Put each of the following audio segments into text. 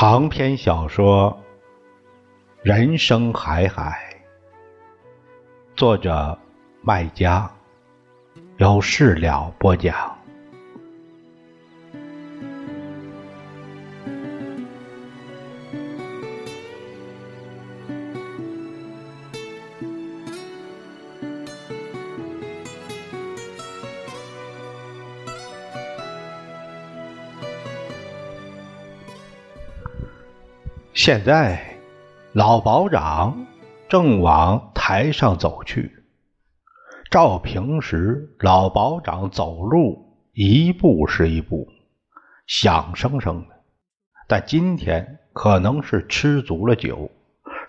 长篇小说《人生海海》，作者麦家，由事了播讲。现在，老保长正往台上走去。照平时，老保长走路一步是一步，响生生的。但今天可能是吃足了酒，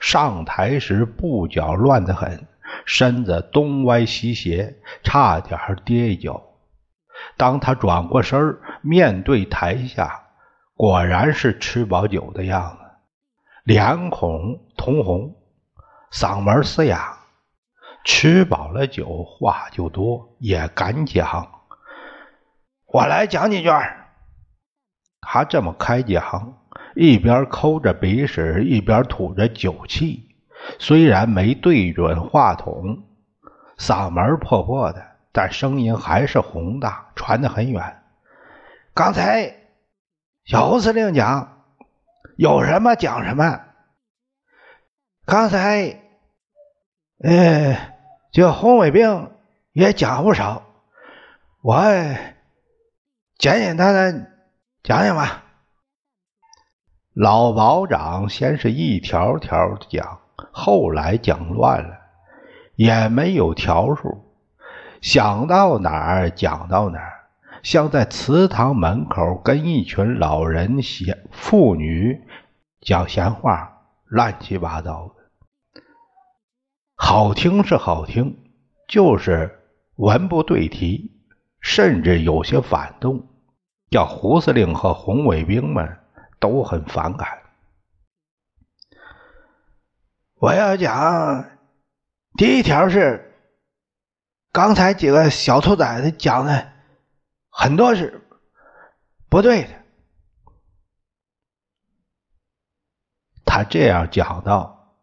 上台时步脚乱得很，身子东歪西斜，差点跌一跤。当他转过身面对台下，果然是吃饱酒的样子。脸孔通红，嗓门嘶哑，吃饱了酒，话就多，也敢讲。我来讲几句。他这么开讲，一边抠着鼻屎，一边吐着酒气。虽然没对准话筒，嗓门破破的，但声音还是洪大，传得很远。刚才小胡司令讲。有什么讲什么。刚才，呃，这红卫兵也讲不少，我简简单单讲讲吧。老保长先是一条条讲，后来讲乱了，也没有条数，想到哪儿讲到哪儿，像在祠堂门口跟一群老人妇女。讲闲话，乱七八糟的，好听是好听，就是文不对题，甚至有些反动，叫胡司令和红卫兵们都很反感。我要讲第一条是，刚才几个小兔崽子讲的很多是不对的。他这样讲道，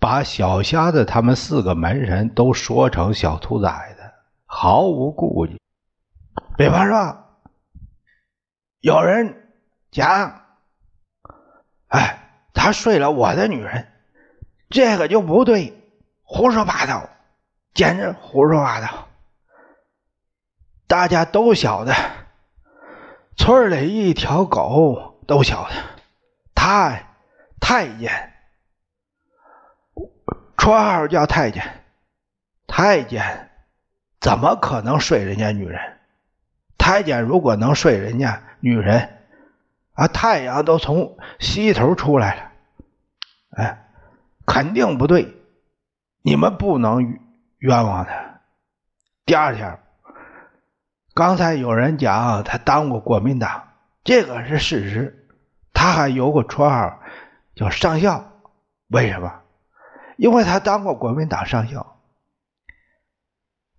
把小瞎子他们四个门神都说成小兔崽子，毫无顾忌。比方说，有人讲：“哎，他睡了我的女人，这个就不对，胡说八道，简直胡说八道。”大家都晓得，村里一条狗都晓得。太太监，绰号叫太监。太监怎么可能睡人家女人？太监如果能睡人家女人，啊，太阳都从西头出来了，哎，肯定不对。你们不能冤枉他。第二条，刚才有人讲他当过国民党，这个是事实。他还有个绰号叫上校，为什么？因为他当过国民党上校。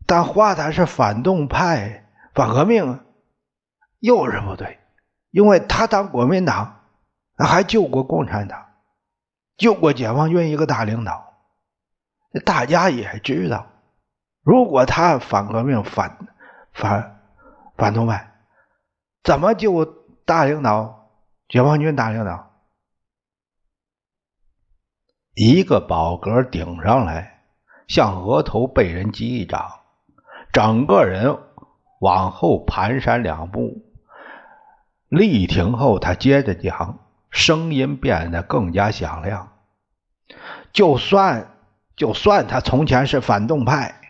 但话他是反动派、反革命，又是不对，因为他当国民党，还救过共产党，救过解放军一个大领导。大家也知道，如果他反革命、反反反动派，怎么救大领导？解放军大领导，一个饱嗝顶上来，向额头被人击一掌，整个人往后蹒跚两步。立停后，他接着讲，声音变得更加响亮。就算就算他从前是反动派，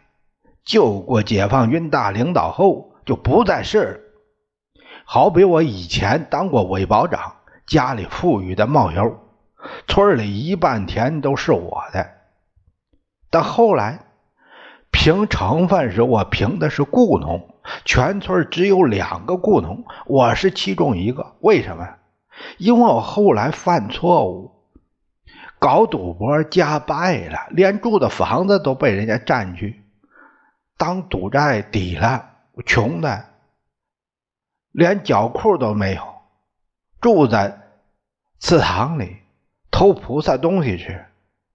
救过解放军大领导后，就不再是。好比我以前当过伪保长，家里富裕的冒油，村里一半田都是我的。但后来评成分时，我评的是雇农，全村只有两个雇农，我是其中一个。为什么？因为我后来犯错误，搞赌博家败了，连住的房子都被人家占去，当赌债抵了，穷的。连脚裤都没有，住在祠堂里偷菩萨东西吃，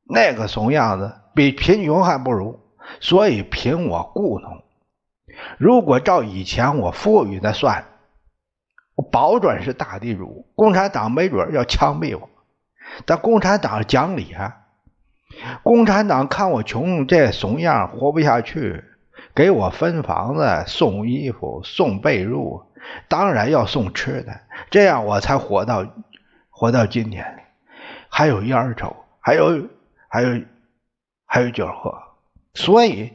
那个怂样子比贫穷还不如，所以凭我故农。如果照以前我富裕的算，我保准是大地主。共产党没准要枪毙我，但共产党讲理啊！共产党看我穷，这怂样活不下去，给我分房子、送衣服、送被褥，当然要送吃的，这样我才活到活到今天，还有烟抽，还有还有还有酒喝，所以。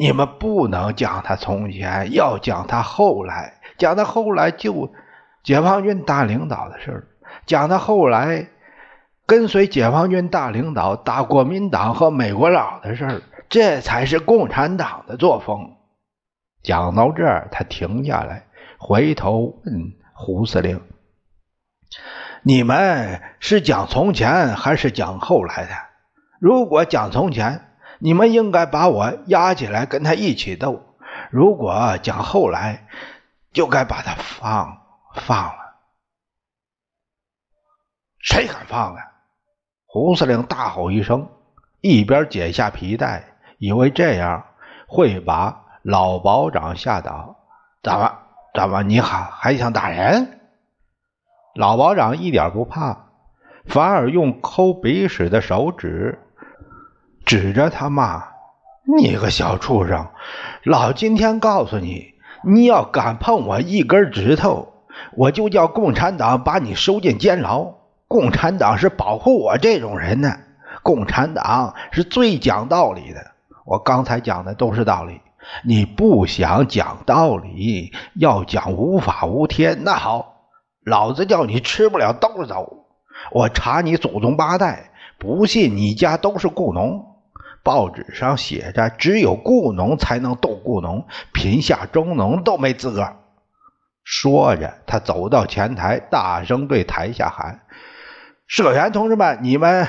你们不能讲他从前，要讲他后来，讲他后来就解放军大领导的事儿，讲他后来跟随解放军大领导打国民党和美国佬的事儿，这才是共产党的作风。讲到这儿，他停下来，回头问胡司令：“你们是讲从前还是讲后来的？如果讲从前。”你们应该把我押起来跟他一起斗。如果讲后来，就该把他放放了。谁敢放啊？胡司令大吼一声，一边解下皮带，以为这样会把老保长吓倒。咋了？怎么？你还还想打人？老保长一点不怕，反而用抠鼻屎的手指。指着他骂：“你个小畜生！老今天告诉你，你要敢碰我一根指头，我就叫共产党把你收进监牢。共产党是保护我这种人呢。共产党是最讲道理的。我刚才讲的都是道理。你不想讲道理，要讲无法无天，那好，老子叫你吃不了兜着走。我查你祖宗八代，不信你家都是雇农。”报纸上写着，只有雇农才能斗雇农，贫下中农都没资格。说着，他走到前台，大声对台下喊：“社员同志们，你们，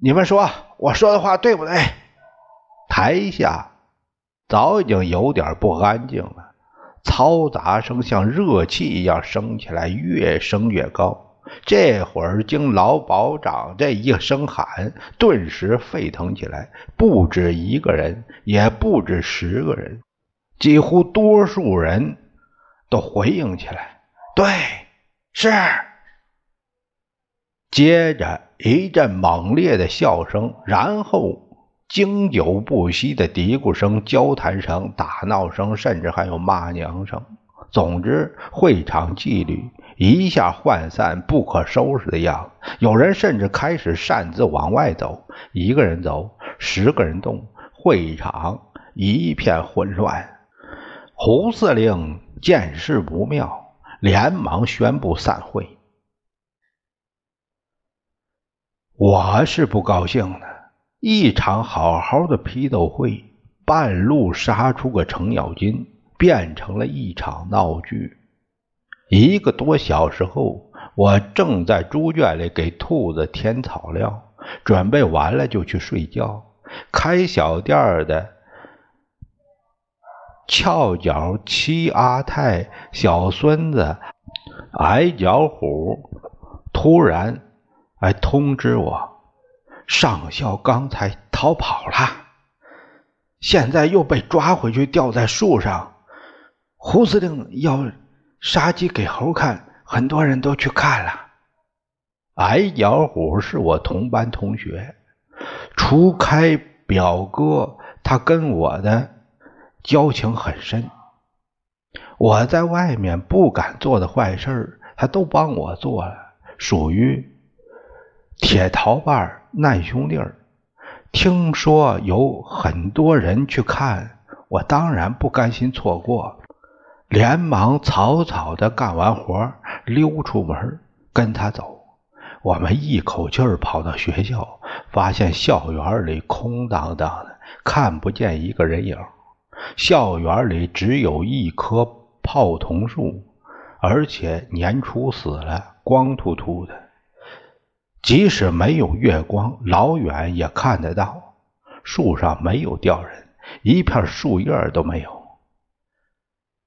你们说我说的话对不对？”台下早已经有点不安静了，嘈杂声像热气一样升起来，越升越高。这会儿，经老保长这一声喊，顿时沸腾起来。不止一个人，也不止十个人，几乎多数人都回应起来：“对，是。”接着一阵猛烈的笑声，然后经久不息的嘀咕声、交谈声、打闹声，甚至还有骂娘声。总之，会场纪律。一下涣散，不可收拾的样。有人甚至开始擅自往外走，一个人走，十个人动，会场一片混乱。胡司令见势不妙，连忙宣布散会。我是不高兴的，一场好好的批斗会，半路杀出个程咬金，变成了一场闹剧。一个多小时后，我正在猪圈里给兔子添草料，准备完了就去睡觉。开小店的翘脚七阿泰小孙子矮脚虎突然来通知我，上校刚才逃跑了，现在又被抓回去吊在树上。胡司令要。杀鸡给猴看，很多人都去看了。矮脚虎是我同班同学，除开表哥，他跟我的交情很深。我在外面不敢做的坏事，他都帮我做了，属于铁桃瓣难兄弟。听说有很多人去看，我当然不甘心错过。连忙草草的干完活，溜出门跟他走。我们一口气儿跑到学校，发现校园里空荡荡的，看不见一个人影。校园里只有一棵泡桐树，而且年初死了，光秃秃的。即使没有月光，老远也看得到。树上没有吊人，一片树叶都没有。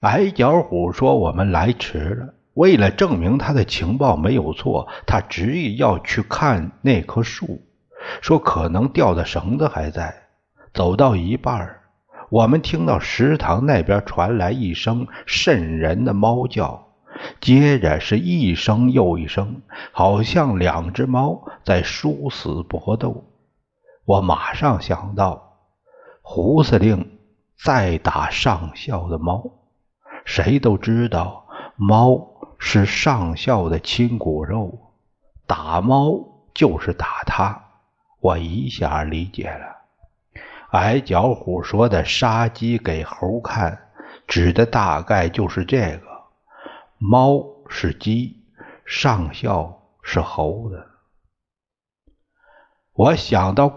矮脚虎说：“我们来迟了，为了证明他的情报没有错，他执意要去看那棵树，说可能吊的绳子还在。走到一半我们听到食堂那边传来一声瘆人的猫叫，接着是一声又一声，好像两只猫在殊死搏斗。我马上想到，胡司令在打上校的猫。谁都知道，猫是上校的亲骨肉，打猫就是打他。我一下理解了。矮脚虎说的“杀鸡给猴看”，指的大概就是这个：猫是鸡，上校是猴子。我想到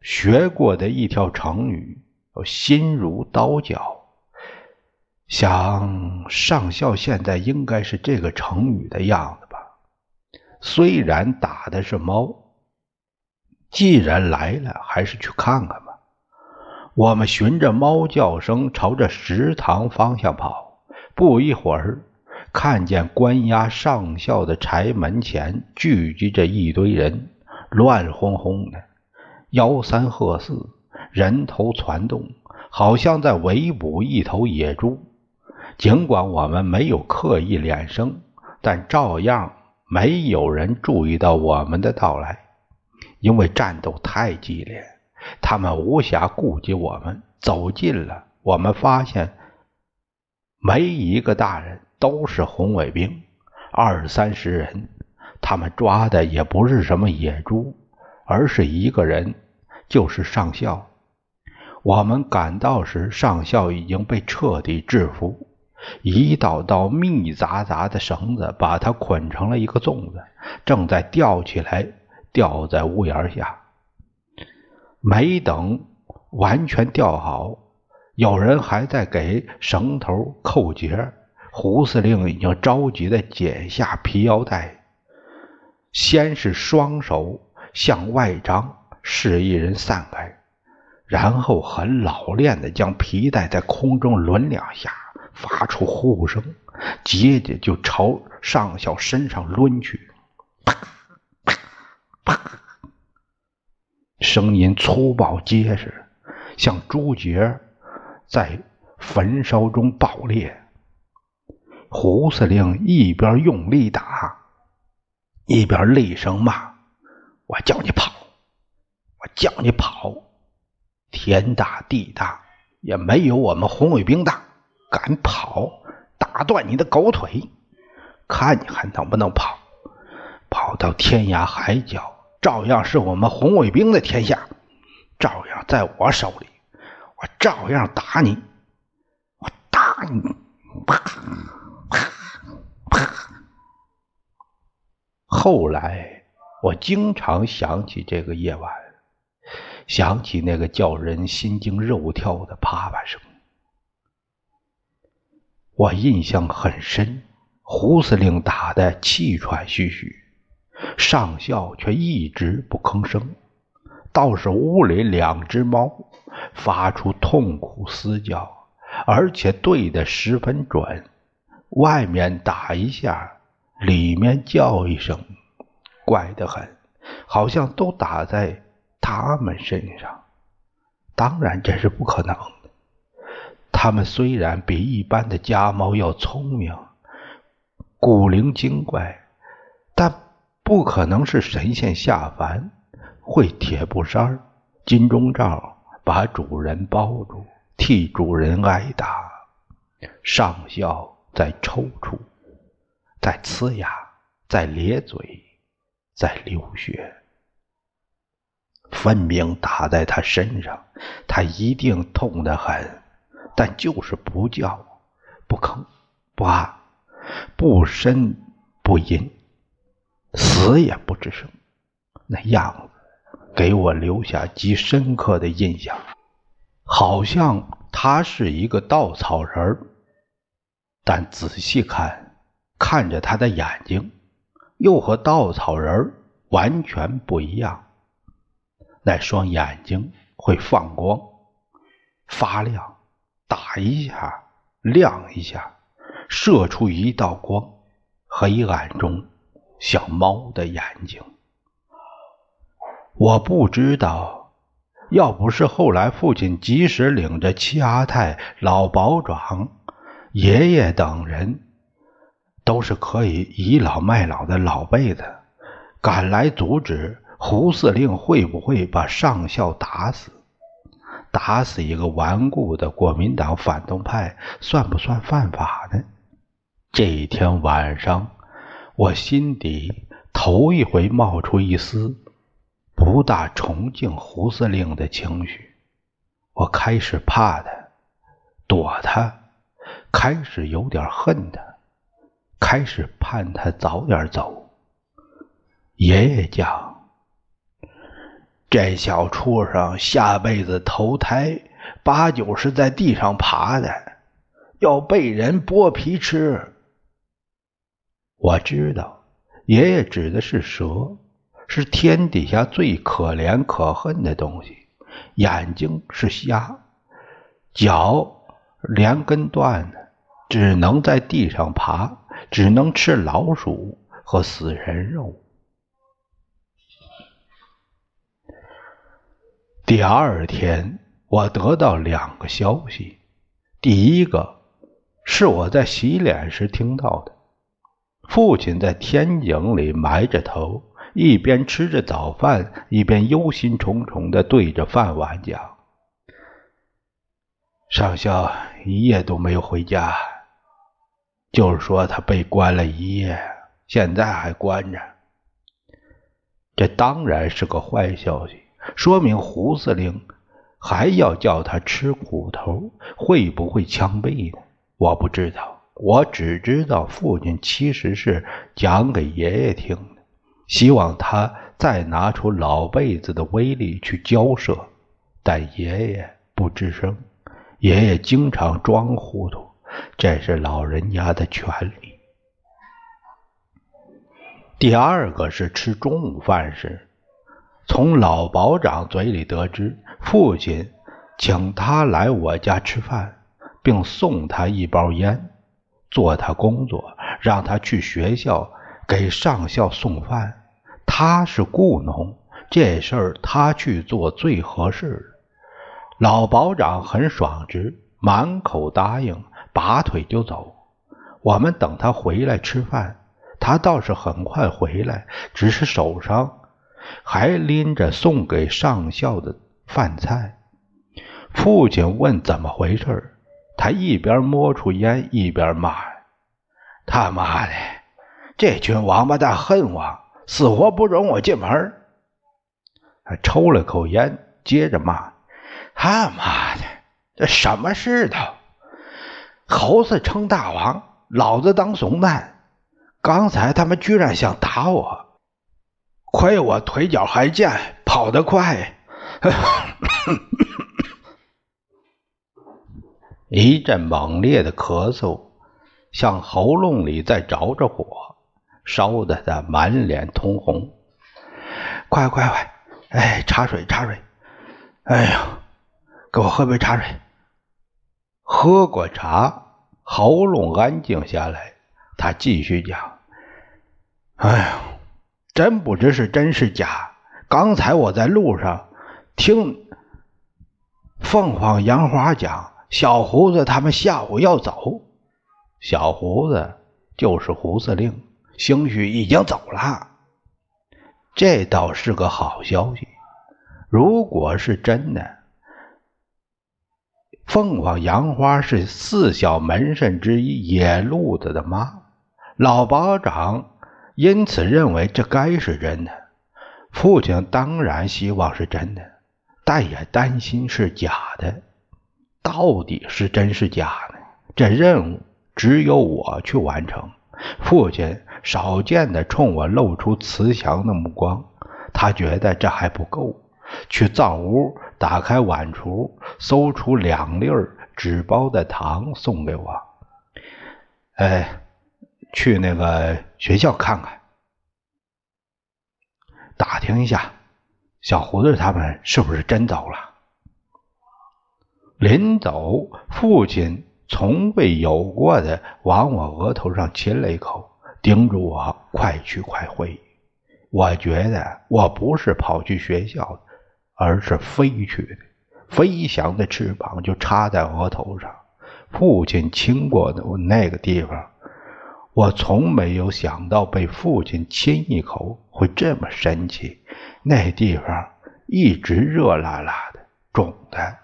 学过的一条成语，“心如刀绞”，想上校现在应该是这个成语的样子吧。虽然打的是猫，既然来了，还是去看看吧。我们循着猫叫声朝着食堂方向跑，不一会儿，看见关押上校的柴门前聚集着一堆人，乱哄哄的，吆三喝四，人头攒动，好像在围捕一头野猪。尽管我们没有刻意敛声，但照样没有人注意到我们的到来，因为战斗太激烈。他们无暇顾及我们，走近了，我们发现没一个大人，都是红卫兵，二三十人。他们抓的也不是什么野猪，而是一个人，就是上校。我们赶到时，上校已经被彻底制服，一道道密匝匝的绳子把他捆成了一个粽子，正在吊起来，吊在屋檐下。没等完全吊好，有人还在给绳头扣结。胡司令已经着急的解下皮腰带，先是双手向外张，示意人散开，然后很老练的将皮带在空中抡两下，发出呼呼声，接着就朝上校身上抡去，啪啪啪。声音粗暴结实，像猪节在焚烧中爆裂。胡司令一边用力打，一边厉声骂：“我叫你跑，我叫你跑！天大地大，也没有我们红卫兵大。敢跑，打断你的狗腿！看你还能不能跑？跑到天涯海角！”照样是我们红卫兵的天下，照样在我手里，我照样打你，我打你，啪！后来我经常想起这个夜晚，想起那个叫人心惊肉跳的啪啪声，我印象很深。胡司令打的气喘吁吁。上校却一直不吭声，倒是屋里两只猫发出痛苦嘶叫，而且对得十分准。外面打一下，里面叫一声，怪得很，好像都打在他们身上。当然这是不可能的。他们虽然比一般的家猫要聪明、古灵精怪，但。不可能是神仙下凡，会铁布衫、金钟罩，把主人包住，替主人挨打。上校在抽搐，在呲牙，在咧嘴，在流血，分明打在他身上，他一定痛得很，但就是不叫，不吭，不啊，不呻不吟。死也不吱声，那样子给我留下极深刻的印象，好像他是一个稻草人儿但仔细看，看着他的眼睛，又和稻草人完全不一样。那双眼睛会放光、发亮，打一下亮一下，射出一道光。黑暗中像猫的眼睛。我不知道，要不是后来父亲及时领着七阿泰、老保长、爷爷等人，都是可以倚老卖老的老辈子，赶来阻止胡司令，会不会把上校打死？打死一个顽固的国民党反动派，算不算犯法呢？这一天晚上，我心底头一回冒出一丝。不大崇敬胡司令的情绪，我开始怕他，躲他，开始有点恨他，开始盼他早点走。爷爷讲，这小畜生下辈子投胎，八九是在地上爬的，要被人剥皮吃。我知道，爷爷指的是蛇。是天底下最可怜可恨的东西，眼睛是瞎，脚连根断的，只能在地上爬，只能吃老鼠和死人肉。第二天，我得到两个消息，第一个是我在洗脸时听到的，父亲在天井里埋着头。一边吃着早饭，一边忧心忡忡的对着饭碗讲：“上校一夜都没有回家，就是说他被关了一夜，现在还关着。这当然是个坏消息，说明胡司令还要叫他吃苦头，会不会枪毙呢？我不知道，我只知道父亲其实是讲给爷爷听的。”希望他再拿出老辈子的威力去交涉，但爷爷不吱声。爷爷经常装糊涂，这是老人家的权利。第二个是吃中午饭时，从老保长嘴里得知，父亲请他来我家吃饭，并送他一包烟，做他工作，让他去学校给上校送饭。他是雇农，这事儿他去做最合适。老保长很爽直，满口答应，拔腿就走。我们等他回来吃饭，他倒是很快回来，只是手上还拎着送给上校的饭菜。父亲问怎么回事，他一边摸出烟，一边骂：“他妈的，这群王八蛋恨我！”死活不准我进门他抽了口烟，接着骂：“他妈的，这什么世道？猴子称大王，老子当怂蛋。刚才他们居然想打我，亏我腿脚还健，跑得快。”一阵猛烈的咳嗽，像喉咙里在着着火。烧得他满脸通红，快快快！哎，茶水茶水！哎呀，给我喝杯茶水。喝过茶，喉咙安静下来，他继续讲：“哎呀，真不知是真是假。刚才我在路上听凤凰杨花讲，小胡子他们下午要走。小胡子就是胡司令。”兴许已经走了，这倒是个好消息。如果是真的，凤凰杨花是四小门神之一野路子的妈，老保长因此认为这该是真的。父亲当然希望是真的，但也担心是假的。到底是真是假呢？这任务只有我去完成。父亲。少见的冲我露出慈祥的目光，他觉得这还不够，去灶屋打开碗橱，搜出两粒纸包的糖送给我。哎，去那个学校看看，打听一下，小胡子他们是不是真走了？临走，父亲从未有过的往我额头上亲了一口。叮嘱我快去快回。我觉得我不是跑去学校，而是飞去的。飞翔的翅膀就插在额头上。父亲亲过的那个地方，我从没有想到被父亲亲一口会这么神奇。那地方一直热辣辣的，肿的，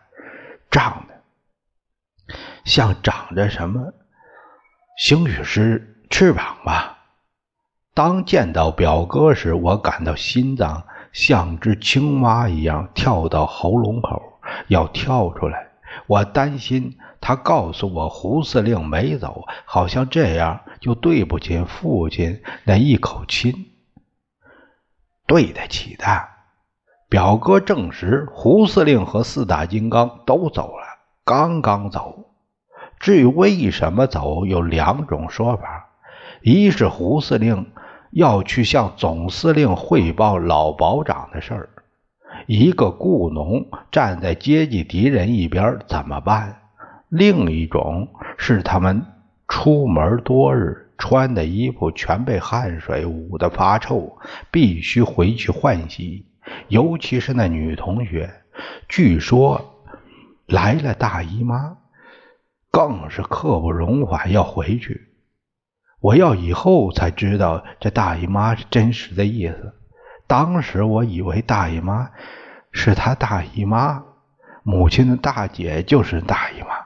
胀的，像长着什么星陨石翅膀吧。当见到表哥时，我感到心脏像只青蛙一样跳到喉咙口，要跳出来。我担心他告诉我胡司令没走，好像这样就对不起父亲那一口亲。对得起的。表哥证实，胡司令和四大金刚都走了，刚刚走。至于为什么走，有两种说法：一是胡司令要去向总司令汇报老保长的事儿。一个雇农站在阶级敌人一边怎么办？另一种是他们出门多日，穿的衣服全被汗水捂得发臭，必须回去换洗。尤其是那女同学，据说来了大姨妈，更是刻不容缓要回去。我要以后才知道这大姨妈是真实的意思。当时我以为大姨妈是她大姨妈，母亲的大姐就是大姨妈。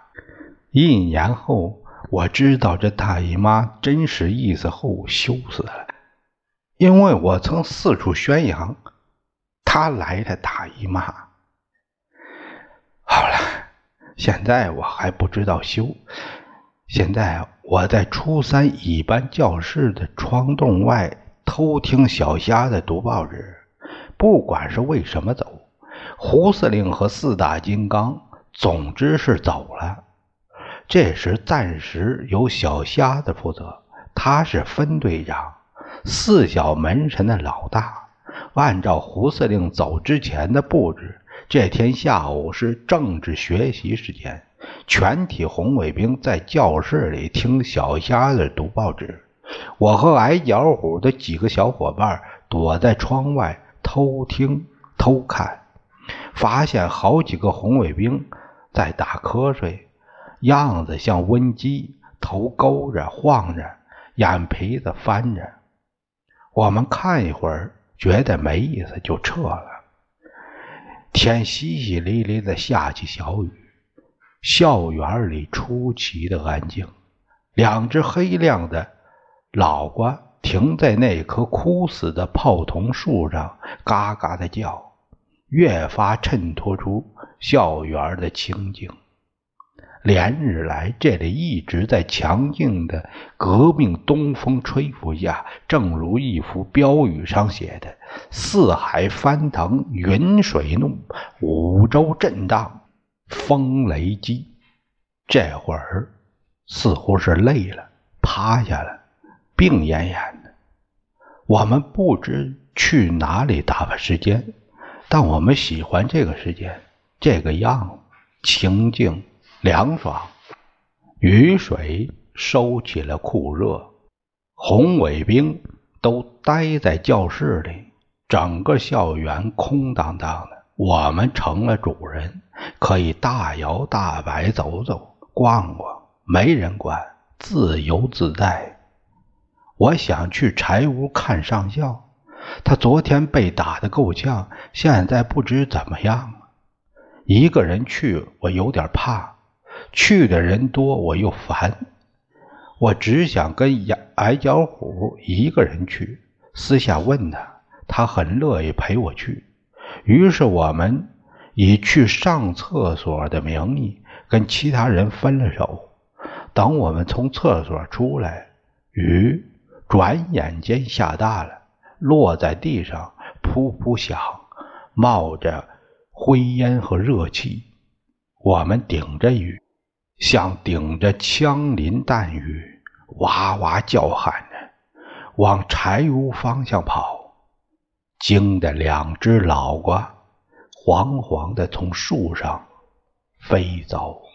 一年后，我知道这大姨妈真实意思后，羞死了，因为我曾四处宣扬她来的大姨妈。好了，现在我还不知道羞。现在我在初三乙班教室的窗洞外。偷听小虾子读报纸，不管是为什么走，胡司令和四大金刚，总之是走了。这时暂时由小瞎子负责，他是分队长，四小门神的老大。按照胡司令走之前的布置，这天下午是政治学习时间，全体红卫兵在教室里听小瞎子读报纸。我和矮脚虎的几个小伙伴躲在窗外偷听偷看，发现好几个红卫兵在打瞌睡，样子像瘟鸡，头勾着晃着，眼皮子翻着。我们看一会儿，觉得没意思，就撤了。天淅淅沥沥的下起小雨，校园里出奇的安静，两只黑亮的。老瓜停在那棵枯死的泡桐树上，嘎嘎的叫，越发衬托出校园的清静。连日来，这里一直在强劲的革命东风吹拂下，正如一幅标语上写的：“四海翻腾，云水怒，五洲震荡，风雷激。”这会儿似乎是累了，趴下了。病恹恹的，我们不知去哪里打发时间，但我们喜欢这个时间，这个样子，清静凉爽。雨水收起了酷热，红卫兵都待在教室里，整个校园空荡荡的。我们成了主人，可以大摇大摆走走逛逛，没人管，自由自在。我想去柴屋看上校，他昨天被打得够呛，现在不知怎么样了。一个人去，我有点怕；去的人多，我又烦。我只想跟矮脚虎一个人去。私下问他，他很乐意陪我去。于是我们以去上厕所的名义跟其他人分了手。等我们从厕所出来，雨。转眼间下大了，落在地上噗噗响，冒着灰烟和热气。我们顶着雨，像顶着枪林弹雨，哇哇叫喊着往柴屋方向跑，惊得两只老瓜黄黄的从树上飞走。